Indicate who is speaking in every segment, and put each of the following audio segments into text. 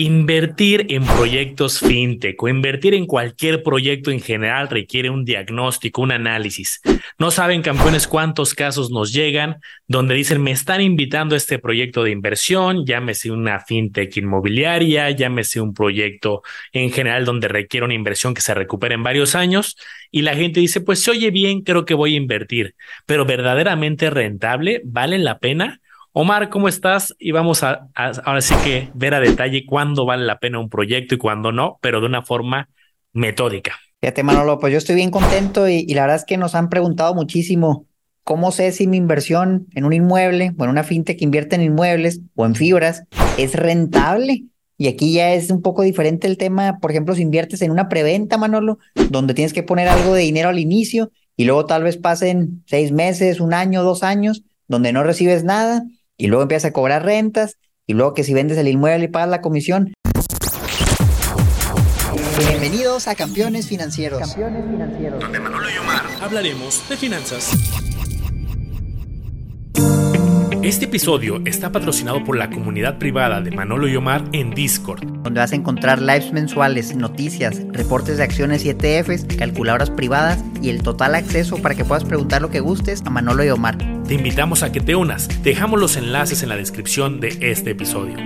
Speaker 1: Invertir en proyectos fintech o invertir en cualquier proyecto en general requiere un diagnóstico, un análisis. No saben, campeones, cuántos casos nos llegan donde dicen, me están invitando a este proyecto de inversión, llámese una fintech inmobiliaria, llámese un proyecto en general donde requiere una inversión que se recupere en varios años. Y la gente dice, pues se oye bien, creo que voy a invertir, pero verdaderamente rentable, ¿vale la pena? Omar, ¿cómo estás? Y vamos a, ahora sí que ver a detalle cuándo vale la pena un proyecto y cuándo no, pero de una forma metódica.
Speaker 2: Fíjate, Manolo, pues yo estoy bien contento y, la verdad es que nos han preguntado muchísimo cómo sé si mi inversión en un inmueble o en una fintech que invierte en inmuebles o en fibras es rentable. Y aquí ya es un poco diferente el tema, por ejemplo, si inviertes en una preventa, Manolo, donde tienes que poner algo de dinero al inicio y luego tal vez pasen seis meses, un año, dos años, donde no recibes nada y luego empiezas a cobrar rentas y luego que si vendes el inmueble y pagas la comisión. Bienvenidos a Campeones Financieros. Campeones Financieros.
Speaker 1: Donde Manolo y Omar hablaremos de finanzas. Este episodio está patrocinado por la comunidad privada de Manolo y Omar en Discord,
Speaker 2: donde vas a encontrar lives mensuales, noticias, reportes de acciones y ETFs, calculadoras privadas y el total acceso para que puedas preguntar lo que gustes a Manolo y Omar.
Speaker 1: Te invitamos a que te unas. Dejamos los enlaces en la descripción de este episodio.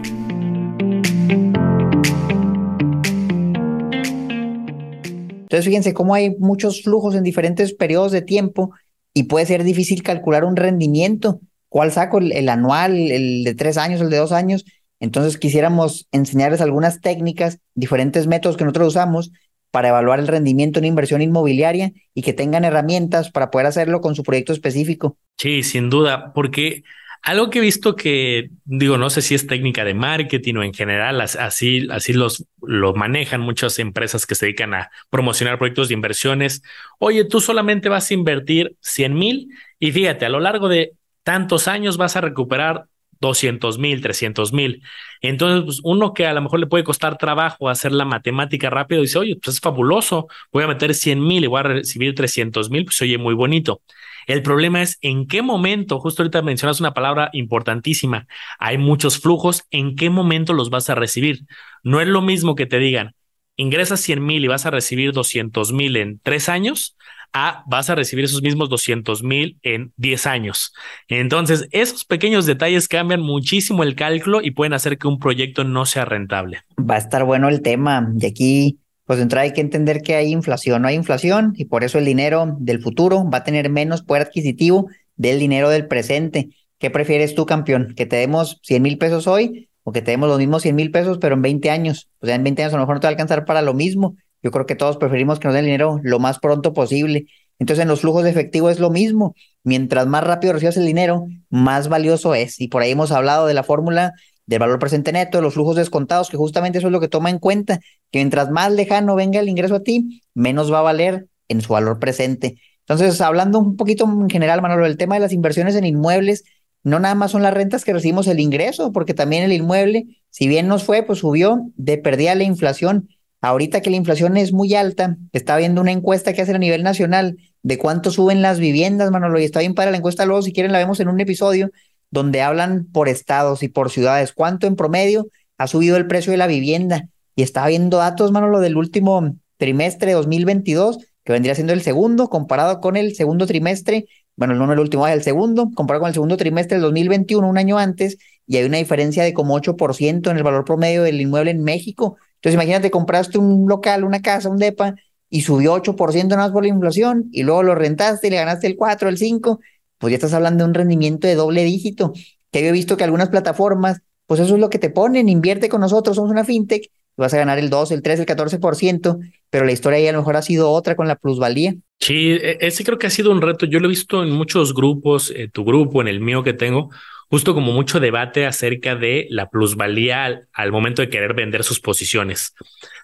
Speaker 2: Entonces fíjense cómo hay muchos flujos en diferentes periodos de tiempo y puede ser difícil calcular un rendimiento ¿Cuál saco? El, anual, el de tres años, el de dos años. Entonces quisiéramos enseñarles algunas técnicas, diferentes métodos que nosotros usamos para evaluar el rendimiento en inversión inmobiliaria y que tengan herramientas para poder hacerlo con su proyecto específico.
Speaker 1: Sí, sin duda, porque algo que he visto que, digo, no sé si es técnica de marketing o en general, así, así los, lo manejan muchas empresas que se dedican a promocionar proyectos de inversiones. Oye, tú solamente vas a invertir 100 mil y fíjate, a lo largo de tantos años vas a recuperar 200 mil, 300 mil. Entonces, pues, uno que a lo mejor le puede costar trabajo hacer la matemática rápido, dice, oye, pues es fabuloso, voy a meter 100 mil y voy a recibir 300 mil, pues oye, muy bonito. El problema es en qué momento, justo ahorita mencionas una palabra importantísima, hay muchos flujos, en qué momento los vas a recibir. No es lo mismo que te digan, ingresas 100 mil y vas a recibir 200 mil en tres años, a vas a recibir esos mismos 200 mil en 10 años. Entonces, esos pequeños detalles cambian muchísimo el cálculo y pueden hacer que un proyecto no sea rentable.
Speaker 2: Va a estar bueno el tema. Y aquí, pues de hay que entender que hay inflación. No hay inflación y por eso el dinero del futuro va a tener menos poder adquisitivo del dinero del presente. ¿Qué prefieres tú, campeón? ¿Que te demos 100 mil pesos hoy o que te demos los mismos 100 mil pesos, pero en 20 años? O sea, en 20 años a lo mejor no te va a alcanzar para lo mismo yo creo que todos preferimos que nos den dinero lo más pronto posible. Entonces, en los flujos de efectivo es lo mismo. Mientras más rápido recibas el dinero, más valioso es. Y por ahí hemos hablado de la fórmula del valor presente neto, de los flujos descontados, que justamente eso es lo que toma en cuenta, que mientras más lejano venga el ingreso a ti, menos va a valer en su valor presente. Entonces, hablando un poquito en general, Manolo, el tema de las inversiones en inmuebles, no nada más son las rentas que recibimos el ingreso, porque también el inmueble, si bien nos fue, pues subió de perdida la inflación Ahorita que la inflación es muy alta, está viendo una encuesta que hacen a nivel nacional de cuánto suben las viviendas, Manolo, y está bien para la encuesta luego, si quieren la vemos en un episodio donde hablan por estados y por ciudades, cuánto en promedio ha subido el precio de la vivienda. Y está viendo datos, Manolo, del último trimestre de 2022, que vendría siendo el segundo, comparado con el segundo trimestre, bueno, no el último, es el segundo, comparado con el segundo trimestre del 2021, un año antes, y hay una diferencia de como 8% en el valor promedio del inmueble en México. Entonces, imagínate, compraste un local, una casa, un DEPA, y subió 8% nada más por la inflación, y luego lo rentaste y le ganaste el 4, el 5, pues ya estás hablando de un rendimiento de doble dígito. Que yo he visto que algunas plataformas, pues eso es lo que te ponen, invierte con nosotros, somos una fintech, vas a ganar el 2, el 3, el 14%, pero la historia ahí a lo mejor ha sido otra con la plusvalía.
Speaker 1: Sí, e, ese creo que ha sido un reto. Yo lo he visto en muchos grupos, en tu grupo, en el mío que tengo, justo como mucho debate acerca de la plusvalía al, momento de querer vender sus posiciones.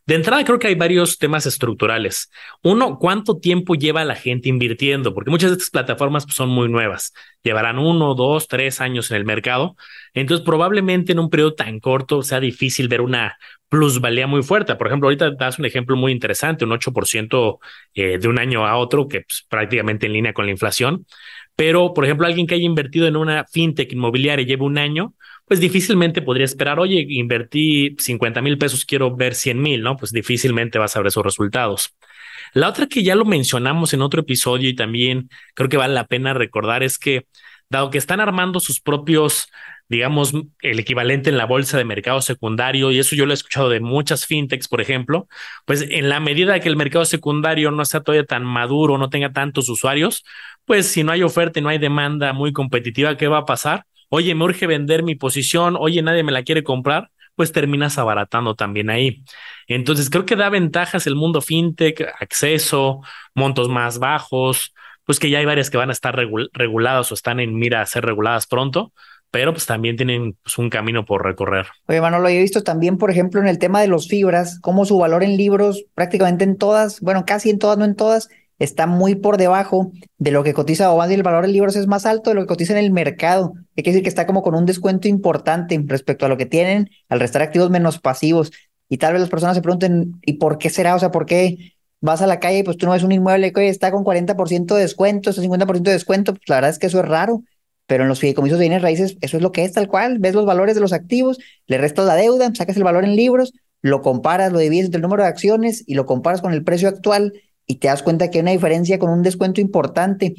Speaker 1: De entrada, creo que hay varios temas estructurales. Uno, ¿cuánto tiempo lleva la gente invirtiendo? Porque muchas de estas plataformas pues, son muy nuevas. Llevarán uno, dos, tres años en el mercado. Entonces, probablemente en un periodo tan corto sea difícil ver una plusvalía muy fuerte. Por ejemplo, ahorita das un ejemplo muy interesante, un 8% eh, de un año a otro, que pues, prácticamente en línea con la inflación. Pero, por ejemplo, alguien que haya invertido en una fintech inmobiliaria y lleva un año, pues difícilmente podría esperar, oye, invertí 50 mil pesos, quiero ver 100 mil, ¿no? Pues difícilmente vas a ver esos resultados. La otra que ya lo mencionamos en otro episodio y también creo que vale la pena recordar es que, dado que están armando sus propios digamos, el equivalente en la bolsa de mercado secundario, y eso yo lo he escuchado de muchas fintechs, por ejemplo, pues en la medida que el mercado secundario no sea todavía tan maduro, no tenga tantos usuarios, pues si no hay oferta y no hay demanda muy competitiva, ¿qué va a pasar? Oye, me urge vender mi posición, oye, nadie me la quiere comprar, pues terminas abaratando también ahí. Entonces, creo que da ventajas el mundo fintech, acceso, montos más bajos, pues que ya hay varias que van a estar reguladas o están en mira a ser reguladas pronto, pero pues también tienen pues, un camino por recorrer.
Speaker 2: Oye, Manolo, he visto también, por ejemplo, en el tema de los fibras, cómo su valor en libros, prácticamente en todas, bueno, casi en todas, no en todas, está muy por debajo de lo que cotiza o más el valor en libros es más alto de lo que cotiza en el mercado. Hay que decir que está como con un descuento importante respecto a lo que tienen al restar activos menos pasivos. Y tal vez las personas se pregunten, ¿y por qué será? O sea, ¿por qué vas a la calle y pues tú no ves un inmueble que está con 40% de descuento, ese 50% de descuento? Pues la verdad es que eso es raro pero en los fideicomisos de bienes raíces eso es lo que es tal cual, ves los valores de los activos, le restas la deuda, sacas el valor en libros, lo comparas, lo divides entre el número de acciones y lo comparas con el precio actual y te das cuenta que hay una diferencia con un descuento importante.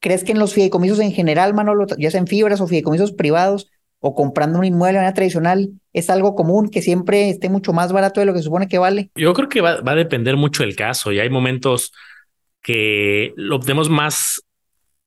Speaker 2: ¿Crees que en los fideicomisos en general, Manolo, ya sea en fibras o fideicomisos privados o comprando un inmueble de manera tradicional, es algo común que siempre esté mucho más barato de lo que se supone que vale?
Speaker 1: Yo creo que va, va a depender mucho del caso y hay momentos que lo obtenemos más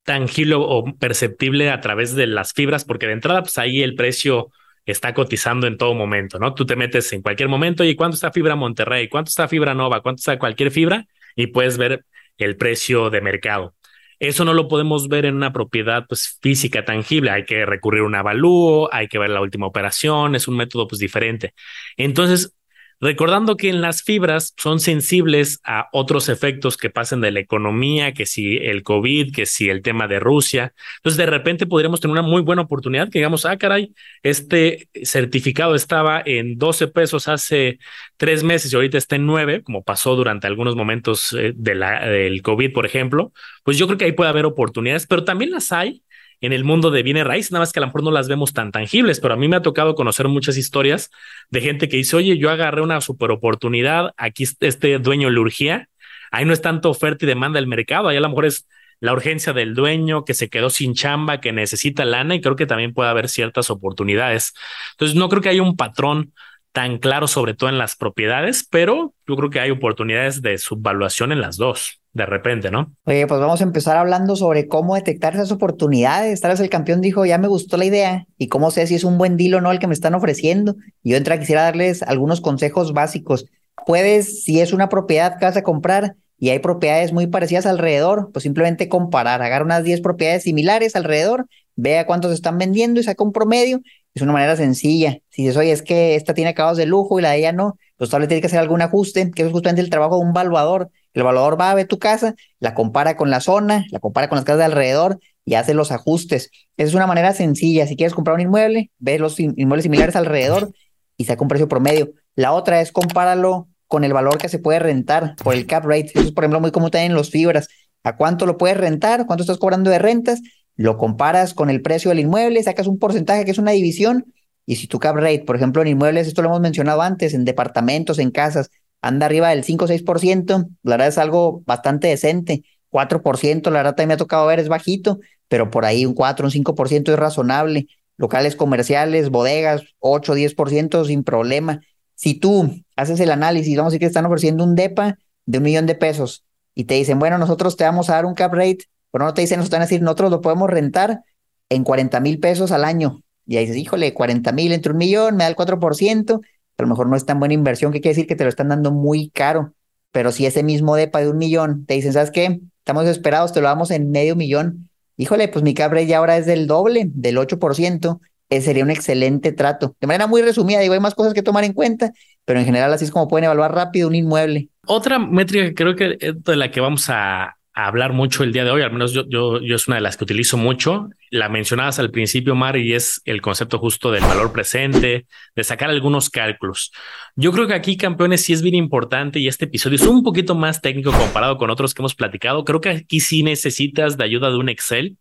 Speaker 1: tangible o perceptible a través de las fibras, porque de entrada, pues ahí el precio está cotizando en todo momento, ¿no? Tú te metes en cualquier momento y cuánto está fibra Monterrey, cuánto está fibra Nova, cuánto está cualquier fibra y puedes ver el precio de mercado. Eso no lo podemos ver en una propiedad pues, física tangible. Hay que recurrir a un avalúo, hay que ver la última operación, es un método pues, diferente. Entonces, Recordando que en las fibras son sensibles a otros efectos que pasen de la economía, que si el COVID, que si el tema de Rusia. Entonces, de repente podríamos tener una muy buena oportunidad que digamos, ah, caray, este certificado estaba en 12 pesos hace tres meses y ahorita está en 9, como pasó durante algunos momentos eh, del COVID, por ejemplo. Pues yo creo que ahí puede haber oportunidades, pero también las hay en el mundo de bienes raíces, nada más que a lo mejor no las vemos tan tangibles, pero a mí me ha tocado conocer muchas historias de gente que dice, oye, yo agarré una super oportunidad, aquí este dueño le urgía, ahí no es tanto oferta y demanda del mercado, ahí a lo mejor es la urgencia del dueño que se quedó sin chamba, que necesita lana y creo que también puede haber ciertas oportunidades. Entonces, no creo que haya un patrón tan claro, sobre todo en las propiedades, pero yo creo que hay oportunidades de subvaluación en las dos, de repente, ¿no?
Speaker 2: Oye, pues vamos a empezar hablando sobre cómo detectar esas oportunidades. Tal vez el campeón dijo, ya me gustó la idea y cómo sé si es un buen deal o no el que me están ofreciendo. Yo entra quisiera darles algunos consejos básicos. Puedes, si es una propiedad que vas a comprar y hay propiedades muy parecidas alrededor, pues simplemente comparar, agarra unas 10 propiedades similares alrededor, vea cuántos están vendiendo y saca un promedio es una manera sencilla. Si dices, es que esta tiene acabados de lujo y la de ella no, pues tal vez tiene que hacer algún ajuste, que es justamente el trabajo de un valuador. El valuador va a ver tu casa, la compara con la zona, la compara con las casas de alrededor y hace los ajustes. Esa es una manera sencilla. Si quieres comprar un inmueble, ve los inmuebles similares alrededor y saca un precio promedio. La otra es compáralo con el valor que se puede rentar por el cap rate. Eso es, por ejemplo, muy común también en los fibras. ¿A cuánto lo puedes rentar? ¿Cuánto estás cobrando de rentas? lo comparas con el precio del inmueble, sacas un porcentaje que es una división, y si tu cap rate, por ejemplo, en inmuebles, esto lo hemos mencionado antes, en departamentos, en casas, anda arriba del 5 o 6%, la verdad es algo bastante decente. 4%, la verdad también me ha tocado ver, es bajito, pero por ahí un 4, un 5% es razonable. Locales comerciales, bodegas, 8, 10% sin problema. Si tú haces el análisis, vamos a decir que están ofreciendo un DEPA de un millón de pesos y te dicen, bueno, nosotros te vamos a dar un cap rate pero no te dicen, nos están a decir, nosotros lo podemos rentar en 40 mil pesos al año. Y ahí dices, híjole, 40 mil entre un millón, me da el 4%, a lo mejor no es tan buena inversión, que quiere decir que te lo están dando muy caro. Pero si ese mismo DEPA de un millón te dicen, ¿sabes qué? Estamos desesperados, te lo damos en medio millón. Híjole, pues mi cabre ya ahora es del doble, del 8%. Ese sería un excelente trato. De manera muy resumida, digo, hay más cosas que tomar en cuenta, pero en general así es como pueden evaluar rápido un inmueble.
Speaker 1: Otra métrica que creo que de la que vamos a, hablar mucho el día de hoy, al menos yo, yo, yo es una de las que utilizo mucho. La mencionabas al principio, Mar, y es el concepto justo del valor presente, de sacar algunos cálculos. Yo creo que aquí, campeones, sí es bien importante y este episodio es un poquito más técnico comparado con otros que hemos platicado. Creo que aquí sí necesitas de ayuda de un Excel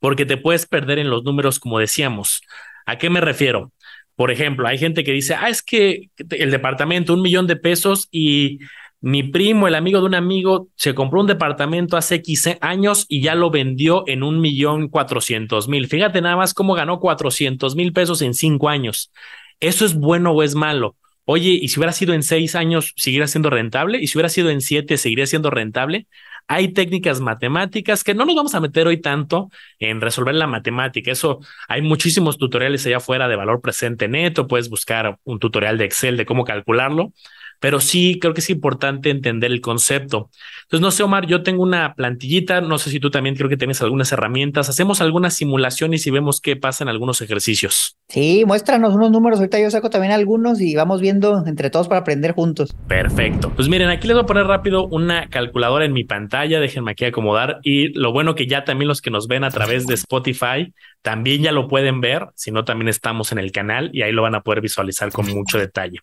Speaker 1: porque te puedes perder en los números, como decíamos. ¿A qué me refiero? Por ejemplo, hay gente que dice, ah, es que el departamento, un millón de pesos y mi primo, el amigo de un amigo, se compró un departamento hace X años y ya lo vendió en un millón cuatrocientos mil. Fíjate nada más cómo ganó cuatrocientos mil pesos en cinco años. ¿Eso es bueno o es malo? Oye, ¿y si hubiera sido en seis años, seguiría siendo rentable? ¿Y si hubiera sido en siete, seguiría siendo rentable? Hay técnicas matemáticas que no nos vamos a meter hoy tanto en resolver la matemática. Eso hay muchísimos tutoriales allá afuera de valor presente neto. Puedes buscar un tutorial de Excel de cómo calcularlo pero sí creo que es importante entender el concepto. Entonces, no sé, Omar, yo tengo una plantillita, no sé si tú también creo que tienes algunas herramientas, hacemos algunas simulaciones y vemos qué pasa en algunos ejercicios.
Speaker 2: Sí, muéstranos unos números, ahorita yo saco también algunos y vamos viendo entre todos para aprender juntos.
Speaker 1: Perfecto. Pues miren, aquí les voy a poner rápido una calculadora en mi pantalla, déjenme aquí acomodar y lo bueno que ya también los que nos ven a través de Spotify también ya lo pueden ver, si no también estamos en el canal y ahí lo van a poder visualizar con mucho detalle.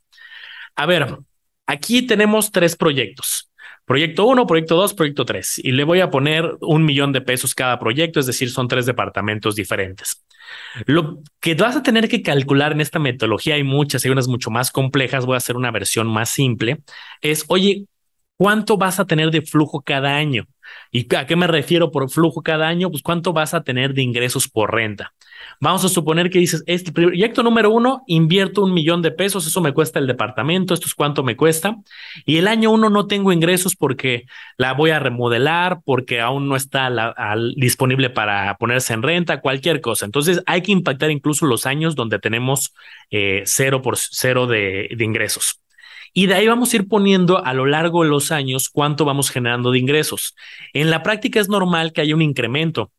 Speaker 1: A ver, Aquí tenemos tres proyectos. Proyecto 1, proyecto 2, proyecto 3. Y le voy a poner un millón de pesos cada proyecto, es decir, son tres departamentos diferentes. Lo que vas a tener que calcular en esta metodología, hay muchas, hay unas mucho más complejas, voy a hacer una versión más simple, es, oye, ¿cuánto vas a tener de flujo cada año? ¿Y a qué me refiero por flujo cada año? Pues cuánto vas a tener de ingresos por renta. Vamos a suponer que dices, este proyecto número uno, invierto un millón de pesos, eso me cuesta el departamento, esto es cuánto me cuesta. Y el año uno no tengo ingresos porque la voy a remodelar, porque aún no está disponible para ponerse en renta, cualquier cosa. Entonces hay que impactar incluso los años donde tenemos eh, cero por cero de, de ingresos. Y de ahí vamos a ir poniendo a lo largo de los años cuánto vamos generando de ingresos. En la práctica es normal que haya un incremento.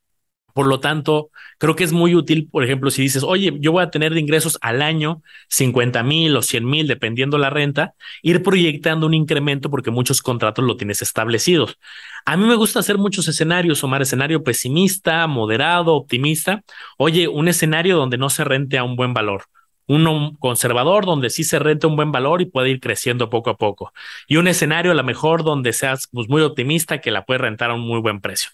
Speaker 1: Por lo tanto, creo que es muy útil, por ejemplo, si dices, oye, yo voy a tener de ingresos al año 50 mil o 100 mil, dependiendo la renta, ir proyectando un incremento porque muchos contratos lo tienes establecidos. A mí me gusta hacer muchos escenarios, Omar, escenario pesimista, moderado, optimista. Oye, un escenario donde no se rente a un buen valor uno conservador donde sí se rente un buen valor y puede ir creciendo poco a poco. Y un escenario a lo mejor donde seas pues, muy optimista que la puede rentar a un muy buen precio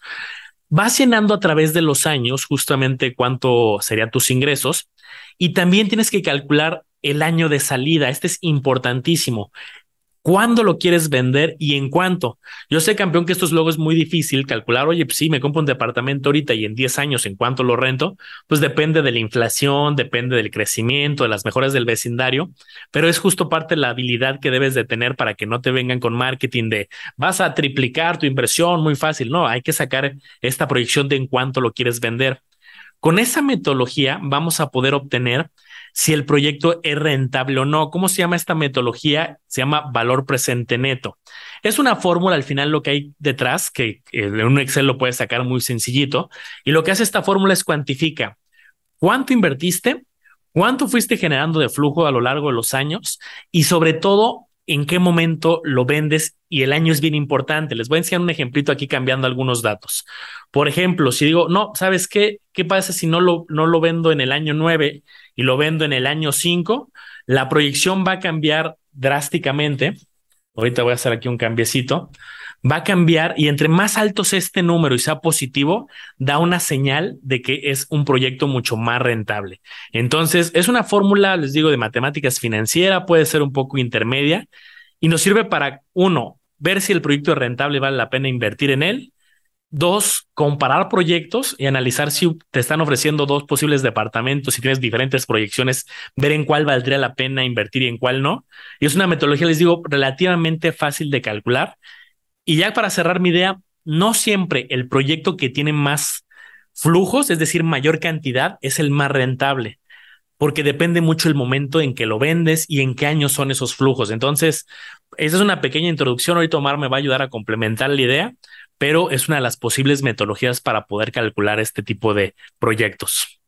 Speaker 1: vas llenando a través de los años justamente cuánto serían tus ingresos y también tienes que calcular el año de salida. Este es importantísimo cuándo lo quieres vender y en cuánto. Yo sé, campeón, que esto es luego es muy difícil calcular, oye, pues sí, me compro un departamento ahorita y en 10 años en cuánto lo rento, pues depende de la inflación, depende del crecimiento, de las mejoras del vecindario, pero es justo parte de la habilidad que debes de tener para que no te vengan con marketing de vas a triplicar tu inversión muy fácil. No, hay que sacar esta proyección de en cuánto lo quieres vender. Con esa metodología vamos a poder obtener si el proyecto es rentable o no. ¿Cómo se llama esta metodología? Se llama valor presente neto. Es una fórmula al final lo que hay detrás, que en un Excel lo puedes sacar muy sencillito. Y lo que hace esta fórmula es cuantifica cuánto invertiste, cuánto fuiste generando de flujo a lo largo de los años y sobre todo en qué momento lo vendes y el año es bien importante. Les voy a enseñar un ejemplito aquí cambiando algunos datos. Por ejemplo, si digo, no, ¿sabes qué? ¿Qué pasa si no lo, no lo vendo en el año 9 y lo vendo en el año 5, la proyección va a cambiar drásticamente. Ahorita voy a hacer aquí un cambiecito. Va a cambiar y entre más alto sea este número y sea positivo, da una señal de que es un proyecto mucho más rentable. Entonces, es una fórmula, les digo, de matemáticas financiera, puede ser un poco intermedia y nos sirve para, uno, ver si el proyecto es rentable y vale la pena invertir en él. Dos, comparar proyectos y analizar si te están ofreciendo dos posibles departamentos, si tienes diferentes proyecciones, ver en cuál valdría la pena invertir y en cuál no. Y es una metodología, les digo, relativamente fácil de calcular. Y ya para cerrar mi idea, no siempre el proyecto que tiene más flujos, es decir, mayor cantidad, es el más rentable, porque depende mucho el momento en que lo vendes y en qué años son esos flujos. Entonces, esa es una pequeña introducción. Ahorita Omar me va a ayudar a complementar la idea pero es una de las posibles metodologías para poder calcular este tipo de proyectos.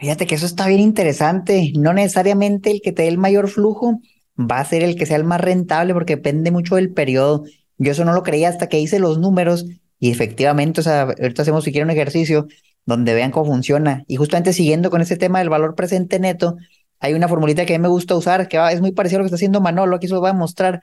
Speaker 2: Fíjate que eso está bien interesante. No necesariamente el que te dé el mayor flujo va a ser el que sea el más rentable porque depende mucho del periodo. Yo eso no lo creía hasta que hice los números y efectivamente, o sea, ahorita hacemos si quieren un ejercicio donde vean cómo funciona. Y justamente siguiendo con ese tema del valor presente neto, hay una formulita que a mí me gusta usar que es muy parecido a lo que está haciendo Manolo. Aquí se lo voy a mostrar.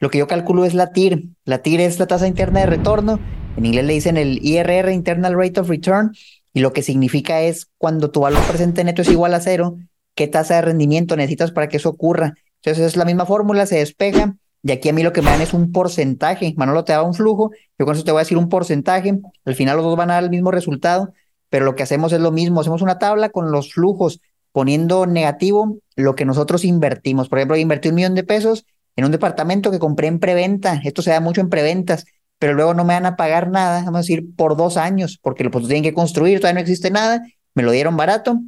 Speaker 2: Lo que yo calculo es la TIR. La TIR es la tasa interna de retorno en inglés le dicen el IRR, Internal Rate of Return, y lo que significa es cuando tu valor presente neto es igual a cero, qué tasa de rendimiento necesitas para que eso ocurra. Entonces es la misma fórmula, se despeja. Y aquí a mí lo que me dan es un porcentaje. Manolo te da un flujo, yo con eso te voy a decir un porcentaje. Al final los dos van a dar el mismo resultado, pero lo que hacemos es lo mismo. Hacemos una tabla con los flujos, poniendo negativo lo que nosotros invertimos. Por ejemplo, invertí un millón de pesos en un departamento que compré en preventa. Esto se da mucho en preventas, pero luego no me van a pagar nada, vamos a decir, por dos años, porque lo pues, tienen que construir, todavía no existe nada, me lo dieron barato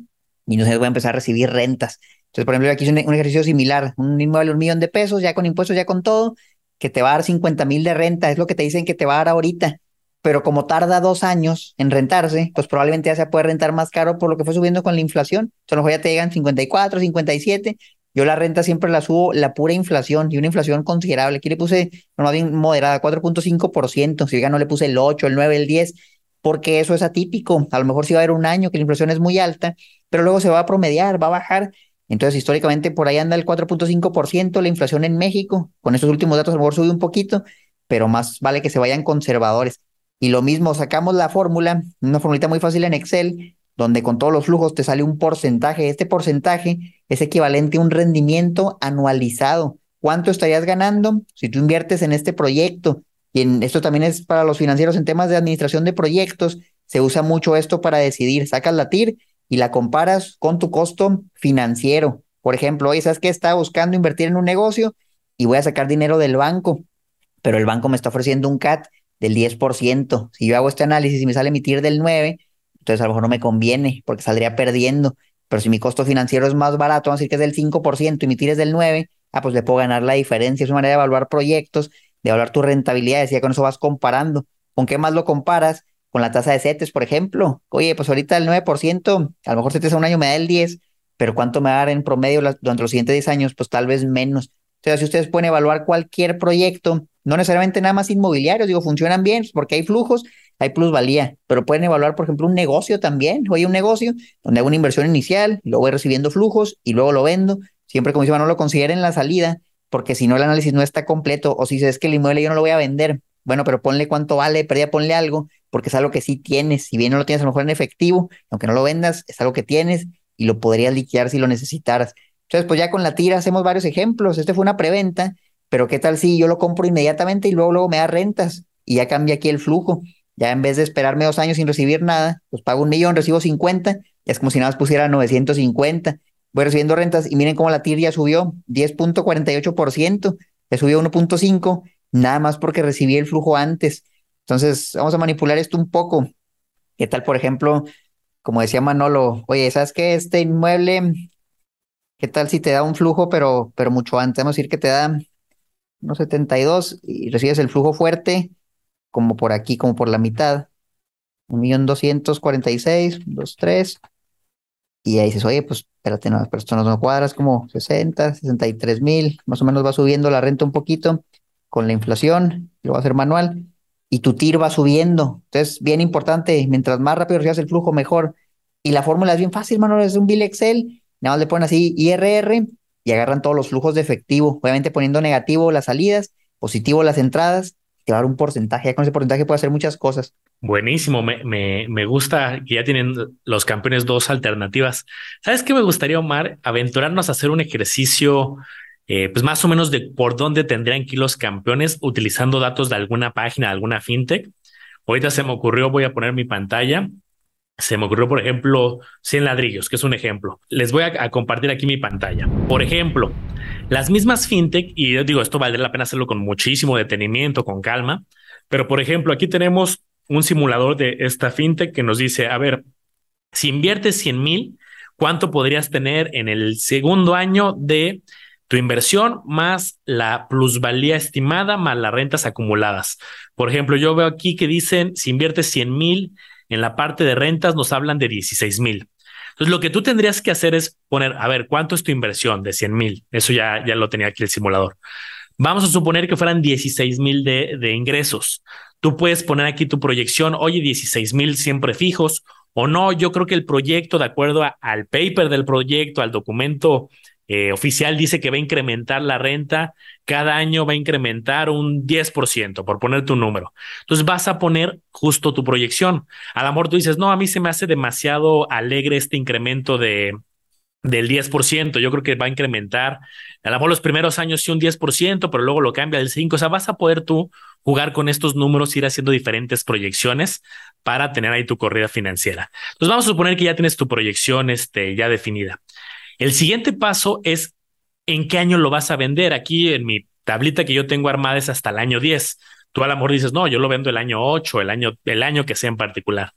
Speaker 2: y entonces voy a empezar a recibir rentas. Entonces, por ejemplo, aquí es un, ejercicio similar, un inmueble, un millón de pesos, ya con impuestos, ya con todo, que te va a dar 50 mil de renta, es lo que te dicen que te va a dar ahorita, pero como tarda dos años en rentarse, pues probablemente ya se puede rentar más caro por lo que fue subiendo con la inflación. Entonces, a lo mejor ya te llegan 54, 57. Yo la renta siempre la subo la pura inflación y una inflación considerable. Aquí le puse, no, bien moderada, 4.5%. Si ya no le puse el 8, el 9, el 10, porque eso es atípico. A lo mejor sí va a haber un año que la inflación es muy alta, pero luego se va a promediar, va a bajar entonces, históricamente por ahí anda el 4.5% la inflación en México. Con estos últimos datos a lo mejor sube un poquito, pero más vale que se vayan conservadores. Y lo mismo, sacamos la fórmula, una formulita muy fácil en Excel, donde con todos los flujos te sale un porcentaje. Este porcentaje es equivalente a un rendimiento anualizado. ¿Cuánto estarías ganando si tú inviertes en este proyecto? Y en, esto también es para los financieros en temas de administración de proyectos. Se usa mucho esto para decidir. Sacas la TIR y la comparas con tu costo financiero. Por ejemplo, oye, ¿sabes qué? Estaba buscando invertir en un negocio y voy a sacar dinero del banco, pero el banco me está ofreciendo un CAT del 10%. Si yo hago este análisis y me sale emitir del 9%, entonces a lo mejor no me conviene porque saldría perdiendo. Pero si mi costo financiero es más barato, vamos a decir que es del 5% y emitir es del 9%, ah, pues le puedo ganar la diferencia. Es una manera de evaluar proyectos, de evaluar tu rentabilidad, y ya con eso vas comparando. ¿Con qué más lo comparas? Con la tasa de CETES, por ejemplo. Oye, pues ahorita el 9%, a lo mejor CETES a un año me da el 10%, pero ¿cuánto me va a dar en promedio durante los siguientes 10 años? Pues tal vez menos. Sea, si ustedes pueden evaluar cualquier proyecto, no necesariamente nada más inmobiliarios, digo, funcionan bien, pues, porque hay flujos, hay plusvalía, pero pueden evaluar, por ejemplo, un negocio también. Oye, un negocio donde hago una inversión inicial, luego voy recibiendo flujos y luego lo vendo. Siempre, como dice no lo consideren la salida, porque si no el análisis no está completo, o si es que el inmueble yo no lo voy a vender, bueno, pero ponle cuánto vale, pero ya ponle algo, porque es algo que sí tienes. Si bien no lo tienes a lo mejor en efectivo, aunque no lo vendas, es algo que tienes y lo podrías liquidar si lo necesitaras. Entonces, pues ya con la tira hacemos varios ejemplos. Este fue una preventa, pero ¿qué tal si yo lo compro inmediatamente y luego, luego me da rentas y ya cambia aquí el flujo? Ya en vez de esperarme dos años sin recibir nada, pues pago un millón, recibo 50, es como si nada más pusiera 950. Voy recibiendo rentas y miren cómo la TIR ya subió 10.48%, ya subió 1.5, nada más porque recibí el flujo antes. Entonces, vamos a manipular esto un poco. ¿Qué tal, por ejemplo, como decía Manolo, oye, ¿sabes qué? Este inmueble, ¿qué tal si te da un flujo, pero, pero mucho antes? Vamos a decir que te da unos 72 y recibes el flujo fuerte, como por aquí, como por la mitad. Un millón doscientos cuarenta y seis, dos, tres. Y ahí dices, oye, pues espérate, no, pero esto no cuadras como 60, 63 mil, más o menos va subiendo la renta un poquito con la inflación, lo va a hacer manual y tu TIR va subiendo. Entonces, bien importante, mientras más rápido recibas el flujo, mejor. Y la fórmula es bien fácil, mano, es un bill Excel, nada más le ponen así IRR y agarran todos los flujos de efectivo, obviamente poniendo negativo las salidas, positivo las entradas, te va a dar un porcentaje, ya con ese porcentaje puede hacer muchas cosas.
Speaker 1: Buenísimo, me, me, me gusta que ya tienen los campeones dos alternativas. ¿Sabes qué me gustaría, Omar? Aventurarnos a hacer un ejercicio eh, pues más o menos de por dónde tendrían que ir los campeones utilizando datos de alguna página, de alguna fintech. Ahorita se me ocurrió, voy a poner mi pantalla. Se me ocurrió, por ejemplo, 100 ladrillos, que es un ejemplo. Les voy a, compartir aquí mi pantalla. Por ejemplo, las mismas fintech, y yo digo, esto valdría la pena hacerlo con muchísimo detenimiento, con calma, pero por ejemplo, aquí tenemos un simulador de esta fintech que nos dice, a ver, si inviertes 100 mil, ¿cuánto podrías tener en el segundo año de tu inversión más la plusvalía estimada más las rentas acumuladas. Por ejemplo, yo veo aquí que dicen, si inviertes 100 mil, en la parte de rentas nos hablan de 16 mil. Entonces, lo que tú tendrías que hacer es poner, a ver, ¿cuánto es tu inversión de 100 mil? Eso ya, ya lo tenía aquí el simulador. Vamos a suponer que fueran 16 mil de, de ingresos. Tú puedes poner aquí tu proyección, oye, 16 mil siempre fijos o no. Yo creo que el proyecto, de acuerdo al paper del proyecto, al documento eh, oficial dice que va a incrementar la renta, cada año va a incrementar un 10%, por poner tu número. Entonces vas a poner justo tu proyección. A lo mejor tú dices, no, a mí se me hace demasiado alegre este incremento de, del 10%. Yo creo que va a incrementar, a lo mejor los primeros años sí un 10%, pero luego lo cambia al 5%. O sea, vas a poder tú jugar con estos números, ir haciendo diferentes proyecciones para tener ahí tu corrida financiera. Entonces vamos a suponer que ya tienes tu proyección este, ya definida. El siguiente paso es en qué año lo vas a vender. Aquí en mi tablita que yo tengo armada es hasta el año 10. Tú a lo mejor dices, no, yo lo vendo el año 8, el año, el año que sea en particular.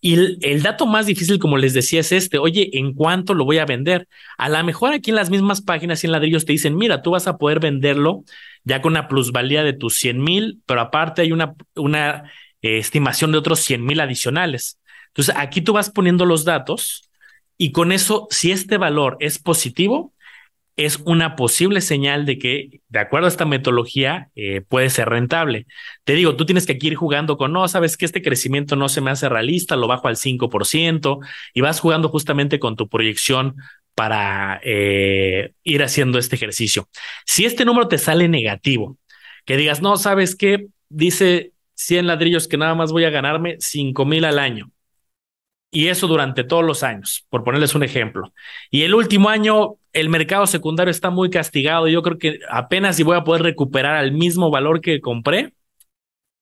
Speaker 1: Y el, dato más difícil, como les decía, es este, oye, ¿en cuánto lo voy a vender? A lo mejor aquí en las mismas páginas y en ladrillos te dicen, mira, tú vas a poder venderlo ya con una plusvalía de tus 100 mil, pero aparte hay una, una eh, estimación de otros 100 mil adicionales. Entonces, aquí tú vas poniendo los datos y con eso, si este valor es positivo, es una posible señal de que, de acuerdo a esta metodología, eh, puede ser rentable. Te digo, tú tienes que ir jugando con, no, sabes que este crecimiento no se me hace realista, lo bajo al 5% y vas jugando justamente con tu proyección para eh, ir haciendo este ejercicio. Si este número te sale negativo, que digas, no, sabes qué, dice 100 ladrillos que nada más voy a ganarme 5 mil al año y eso durante todos los años, por ponerles un ejemplo. Y el último año, el mercado secundario está muy castigado. Yo creo que apenas si voy a poder recuperar al mismo valor que compré,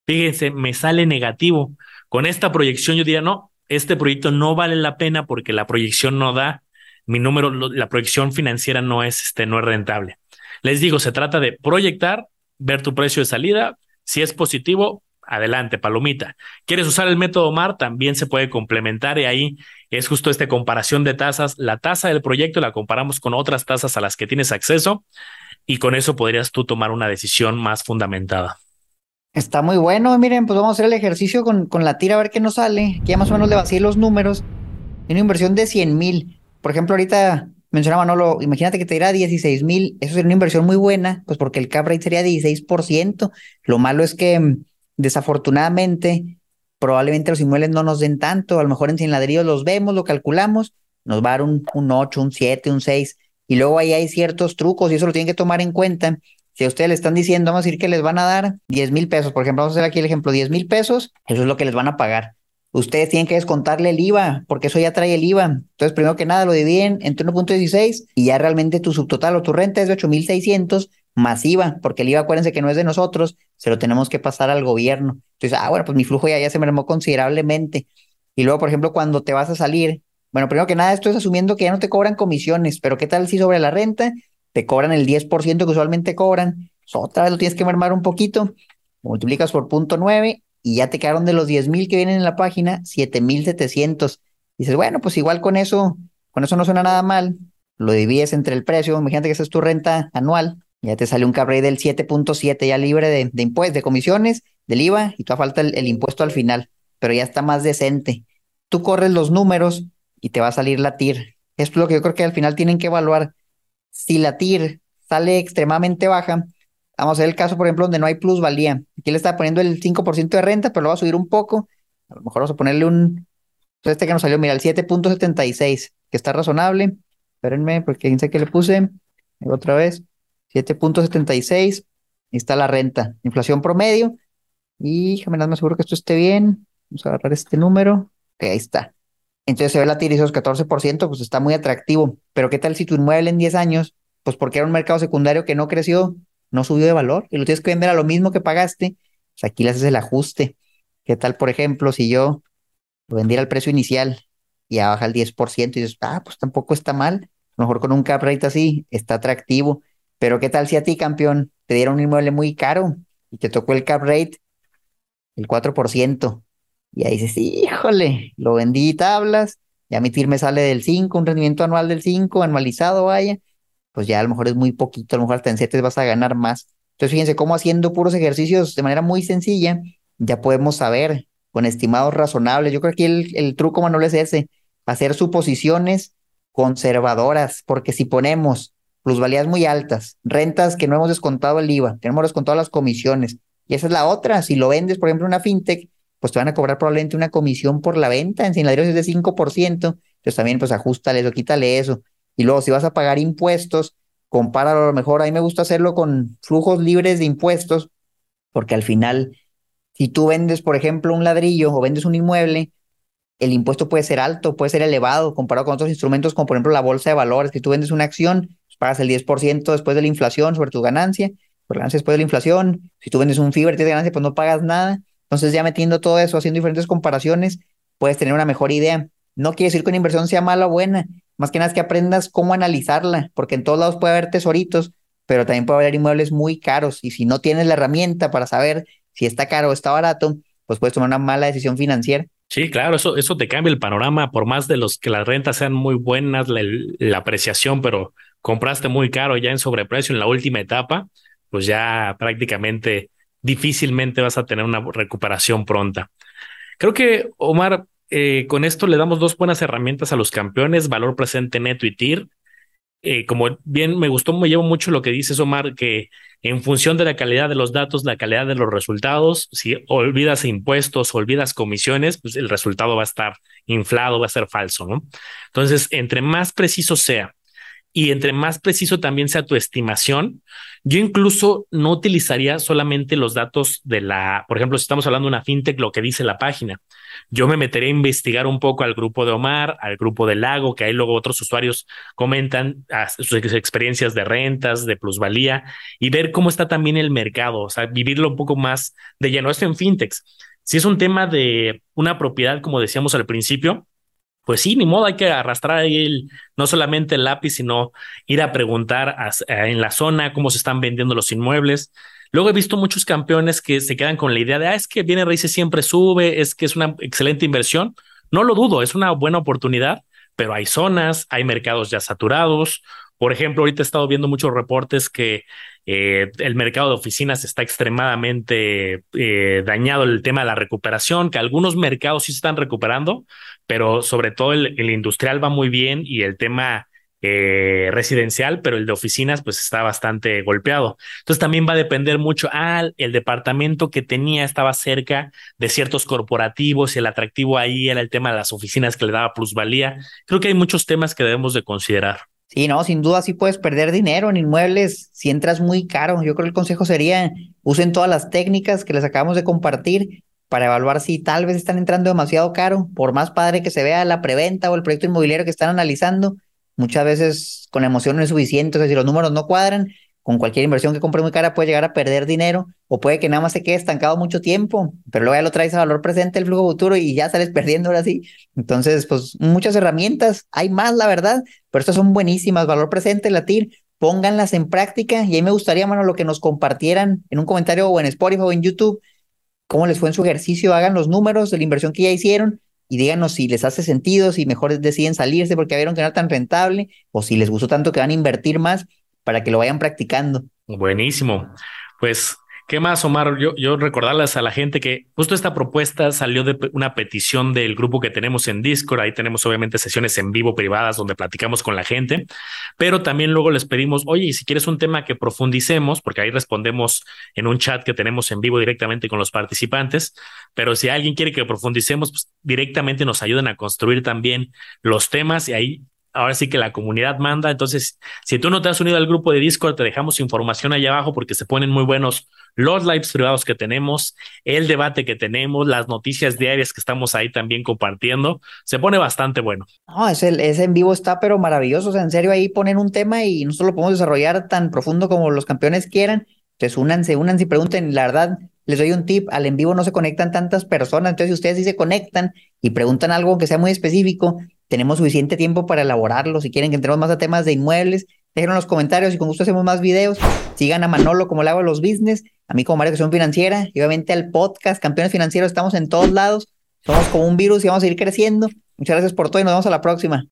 Speaker 1: fíjense, me sale negativo. Con esta proyección yo diría, no, este proyecto no vale la pena porque la proyección no da, mi número, la proyección financiera no es, este, no es rentable. Les digo, se trata de proyectar, ver tu precio de salida, si es positivo, adelante, palomita. ¿Quieres usar el método MAR? También se puede complementar y ahí es justo esta comparación de tasas. La tasa del proyecto la comparamos con otras tasas a las que tienes acceso y con eso podrías tú tomar una decisión más fundamentada.
Speaker 2: Está muy bueno, miren, pues vamos a hacer el ejercicio con, con la tira a ver qué nos sale. Aquí ya más o menos le vacié los números. Una inversión de 100 mil. Por ejemplo, ahorita mencionaba Manolo, imagínate que te dirá 16 mil. Eso sería una inversión muy buena, pues porque el cap rate sería 16%. Lo malo es que Desafortunadamente, probablemente los inmuebles no nos den tanto, a lo mejor en 100 ladrillos los vemos, lo calculamos, nos va a dar un, un 8, un 7, un 6, y luego ahí hay ciertos trucos y eso lo tienen que tomar en cuenta. Si a ustedes le están diciendo, vamos a decir que les van a dar 10 mil pesos, por ejemplo, vamos a hacer aquí el ejemplo, 10 mil pesos, eso es lo que les van a pagar. Ustedes tienen que descontarle el IVA, porque eso ya trae el IVA. Entonces, primero que nada, lo dividen entre 1.16 y ya realmente tu subtotal o tu renta es de 8.600 masiva, porque el IVA, acuérdense que no es de nosotros, se lo tenemos que pasar al gobierno. Entonces, ah, bueno, pues mi flujo ya, ya se mermó considerablemente. Y luego, por ejemplo, cuando te vas a salir, bueno, primero que nada, esto es asumiendo que ya no te cobran comisiones, pero ¿qué tal si sobre la renta te cobran el 10% que usualmente cobran? otra vez lo tienes que mermar un poquito, multiplicas por punto 9 y ya te quedaron de los 10 mil que vienen en la página, 7,700. Dices, bueno, pues igual con eso, con eso no suena nada mal. Lo divides entre el precio, imagínate que esa es tu renta anual, ya te sale un cabrey del 7.7 ya libre de, impuestos, de comisiones, del IVA y te falta el, impuesto al final, pero ya está más decente. Tú corres los números y te va a salir la TIR. Esto es lo que yo creo que al final tienen que evaluar. Si la TIR sale extremadamente baja, vamos a ver el caso, por ejemplo, donde no hay plusvalía. Aquí le está poniendo el 5% de renta, pero lo va a subir un poco. A lo mejor vamos a ponerle un, este que nos salió, mira, el 7.76, que está razonable. Espérenme, porque dice que le puse otra vez. 7.76. está la renta. Inflación promedio. Y déjame más seguro que esto esté bien. Vamos a agarrar este número. Ok, ahí está. Entonces se ve la TIR 14%, pues está muy atractivo. Pero ¿qué tal si tu inmueble en 10 años, pues porque era un mercado secundario que no creció, no subió de valor y lo tienes que vender a lo mismo que pagaste? Pues aquí le haces el ajuste. ¿Qué tal, por ejemplo, si yo lo vendiera al precio inicial y ya baja el 10% y dices, ah, pues tampoco está mal. A lo mejor con un cap rate así está atractivo. Pero ¿qué tal si a ti, campeón, te dieron un inmueble muy caro y te tocó el cap rate, el 4%? Y ahí dices, híjole, lo vendí tablas, ya mi TIR me sale del 5, un rendimiento anual del 5, anualizado, vaya, pues ya a lo mejor es muy poquito, a lo mejor hasta en vas a ganar más. Entonces fíjense cómo haciendo puros ejercicios de manera muy sencilla, ya podemos saber con estimados razonables. Yo creo que el, el truco, Manuel, es ese, hacer suposiciones conservadoras, porque si ponemos plusvalías muy altas, rentas que no hemos descontado el IVA, tenemos descontado las comisiones. Y esa es la otra. Si lo vendes, por ejemplo, una fintech, pues te van a cobrar probablemente una comisión por la venta. En Sinladrillos es de 5%, entonces también pues ajustale o quítale eso. Y luego si vas a pagar impuestos, compáralo a lo mejor. A mí me gusta hacerlo con flujos libres de impuestos, porque al final, si tú vendes, por ejemplo, un ladrillo o vendes un inmueble, el impuesto puede ser alto, puede ser elevado comparado con otros instrumentos como por ejemplo la bolsa de valores, que tú vendes una acción, pagas el 10% después de la inflación sobre tu ganancia, por ganancia después de la inflación, si tú vendes un FIBER, tienes ganancia, pues no pagas nada. Entonces ya metiendo todo eso, haciendo diferentes comparaciones, puedes tener una mejor idea. No quiere decir que una inversión sea mala o buena, más que nada es que aprendas cómo analizarla, porque en todos lados puede haber tesoritos, pero también puede haber inmuebles muy caros y si no tienes la herramienta para saber si está caro o está barato, pues puedes tomar una mala decisión financiera.
Speaker 1: Sí, claro, eso, eso te cambia el panorama, por más de los que las rentas sean muy buenas, la, la apreciación, pero compraste muy caro ya en sobreprecio en la última etapa, pues ya prácticamente difícilmente vas a tener una recuperación pronta. Creo que, Omar, eh, con esto le damos dos buenas herramientas a los campeones, valor presente neto y TIR. Eh, como bien me gustó, me llevo mucho lo que dices, Omar, que en función de la calidad de los datos, la calidad de los resultados, si olvidas impuestos, olvidas comisiones, pues el resultado va a estar inflado, va a ser falso, ¿no? Entonces, entre más preciso sea y entre más preciso también sea tu estimación, yo incluso no utilizaría solamente los datos de la, por ejemplo, si estamos hablando de una fintech, lo que dice la página. Yo me metería a investigar un poco al grupo de Omar, al grupo de Lago, que ahí luego otros usuarios comentan sus experiencias de rentas, de plusvalía y ver cómo está también el mercado, o sea, vivirlo un poco más de lleno. Esto en fintechs. Si es un tema de una propiedad, como decíamos al principio, pues sí, ni modo, hay que arrastrar ahí el, no solamente el lápiz, sino ir a preguntar en la zona cómo se están vendiendo los inmuebles. Luego he visto muchos campeones que se quedan con la idea de, ah, es que viene raíces siempre sube, es que es una excelente inversión. No lo dudo, es una buena oportunidad, pero hay zonas, hay mercados ya saturados. Por ejemplo, ahorita he estado viendo muchos reportes que eh, el mercado de oficinas está extremadamente eh, dañado el tema de la recuperación, que algunos mercados sí se están recuperando, pero sobre todo el, industrial va muy bien y el tema eh, residencial, pero el de oficinas pues está bastante golpeado. Entonces también va a depender mucho, ah, el departamento que tenía estaba cerca de ciertos corporativos y el atractivo ahí era el tema de las oficinas que le daba plusvalía. Creo que hay muchos temas que debemos de considerar.
Speaker 2: Sí, no, sin duda sí puedes perder dinero en inmuebles si entras muy caro. Yo creo que el consejo sería usen todas las técnicas que les acabamos de compartir para evaluar si tal vez están entrando demasiado caro, por más padre que se vea la preventa o el proyecto inmobiliario que están analizando, muchas veces con emoción no es suficiente, o sea, si los números no cuadran, con cualquier inversión que compre muy cara puede llegar a perder dinero o puede que nada más se quede estancado mucho tiempo, pero luego ya lo traes a valor presente el flujo futuro y ya sales perdiendo ahora sí. Entonces, pues muchas herramientas, hay más la verdad, pero estas son buenísimas, valor presente, latir, pónganlas en práctica y ahí me gustaría, mano, lo que nos compartieran en un comentario o en Spotify o en YouTube, cómo les fue en su ejercicio, hagan los números de la inversión que ya hicieron y díganos si les hace sentido, si mejor deciden salirse porque vieron que no era tan rentable o si les gustó tanto que van a invertir más para que lo vayan practicando.
Speaker 1: Buenísimo. Pues ¿Qué más, Omar? Yo, yo recordarles a la gente que justo esta propuesta salió de una petición del grupo que tenemos en Discord. Ahí tenemos obviamente sesiones en vivo privadas donde platicamos con la gente, pero también luego les pedimos, oye, si quieres un tema que profundicemos, porque ahí respondemos en un chat que tenemos en vivo directamente con los participantes, pero si alguien quiere que profundicemos, pues directamente nos ayuden a construir también los temas y ahí ahora sí que la comunidad manda. Entonces, si tú no te has unido al grupo de Discord, te dejamos información allá abajo porque se ponen muy buenos los lives privados que tenemos, el debate que tenemos, las noticias diarias que estamos ahí también compartiendo. Se pone bastante bueno.
Speaker 2: No, ese, en vivo está pero maravilloso. En serio, ahí ponen un tema y nosotros lo podemos desarrollar tan profundo como los campeones quieran. Entonces, únanse, únanse y pregunten. La verdad, les doy un tip, al en vivo no se conectan tantas personas, entonces si ustedes sí se conectan y preguntan algo que sea muy específico, tenemos suficiente tiempo para elaborarlo. Si quieren que entremos más a temas de inmuebles, déjenlo en los comentarios y con gusto hacemos más videos. Sigan a Manolo como le hago los business, a mí como Mario son Financiera y obviamente al podcast Campeones Financieros. Estamos en todos lados. Somos como un virus y vamos a ir creciendo. Muchas gracias por todo y nos vemos a la próxima.